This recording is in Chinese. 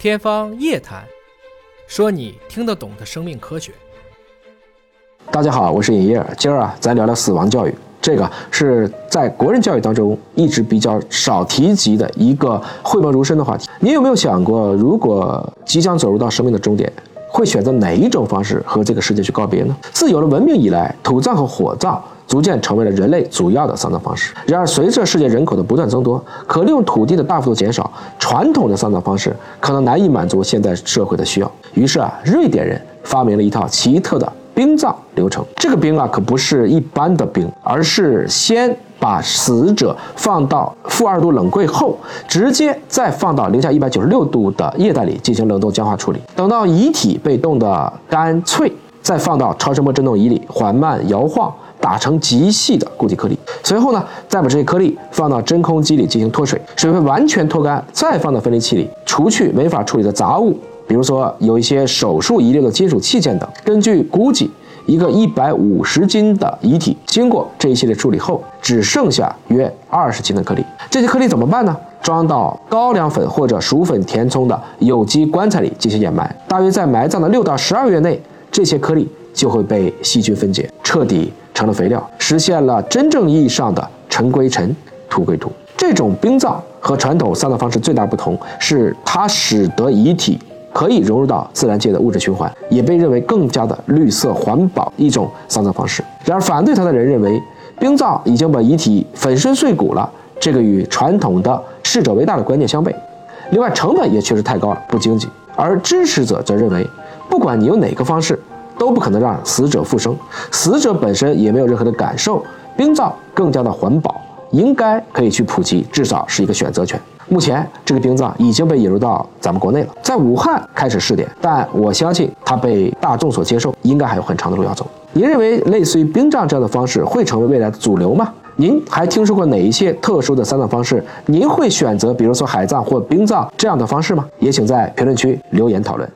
天方夜谭，说你听得懂的生命科学。大家好，我是尹烨，今儿啊，咱聊聊死亡教育。这个是在国人教育当中一直比较少提及的一个讳莫如深的话题。你有没有想过，如果即将走入到生命的终点，会选择哪一种方式和这个世界去告别呢？自有了文明以来，土葬和火葬。逐渐成为了人类主要的丧葬方式。然而，随着世界人口的不断增多，可利用土地的大幅度减少，传统的丧葬方式可能难以满足现代社会的需要。于是啊，瑞典人发明了一套奇特的冰葬流程。这个冰啊，可不是一般的冰，而是先把死者放到负二度冷柜后，直接再放到零下一百九十六度的液态里进行冷冻僵化处理。等到遗体被冻得干脆，再放到超声波振动仪里缓慢摇晃。打成极细的固体颗粒，随后呢，再把这些颗粒放到真空机里进行脱水，水分完全脱干，再放到分离器里，除去没法处理的杂物，比如说有一些手术遗留的金属器件等。根据估计，一个一百五十斤的遗体经过这一系列处理后，只剩下约二十斤的颗粒。这些颗粒怎么办呢？装到高粱粉或者薯粉填充的有机棺材里进行掩埋，大约在埋葬的六到十二月内，这些颗粒就会被细菌分解，彻底。成了肥料，实现了真正意义上的尘归尘，土归土。这种冰葬和传统丧葬方式最大不同是，它使得遗体可以融入到自然界的物质循环，也被认为更加的绿色环保一种丧葬方式。然而，反对它的人认为，冰葬已经把遗体粉身碎骨了，这个与传统的逝者为大的观念相悖。另外，成本也确实太高了，不经济。而支持者则认为，不管你用哪个方式。都不可能让死者复生，死者本身也没有任何的感受，冰葬更加的环保，应该可以去普及，至少是一个选择权。目前这个冰葬已经被引入到咱们国内了，在武汉开始试点，但我相信它被大众所接受，应该还有很长的路要走。您认为类似于冰葬这样的方式会成为未来的主流吗？您还听说过哪一些特殊的丧葬方式？您会选择比如说海葬或冰葬这样的方式吗？也请在评论区留言讨论。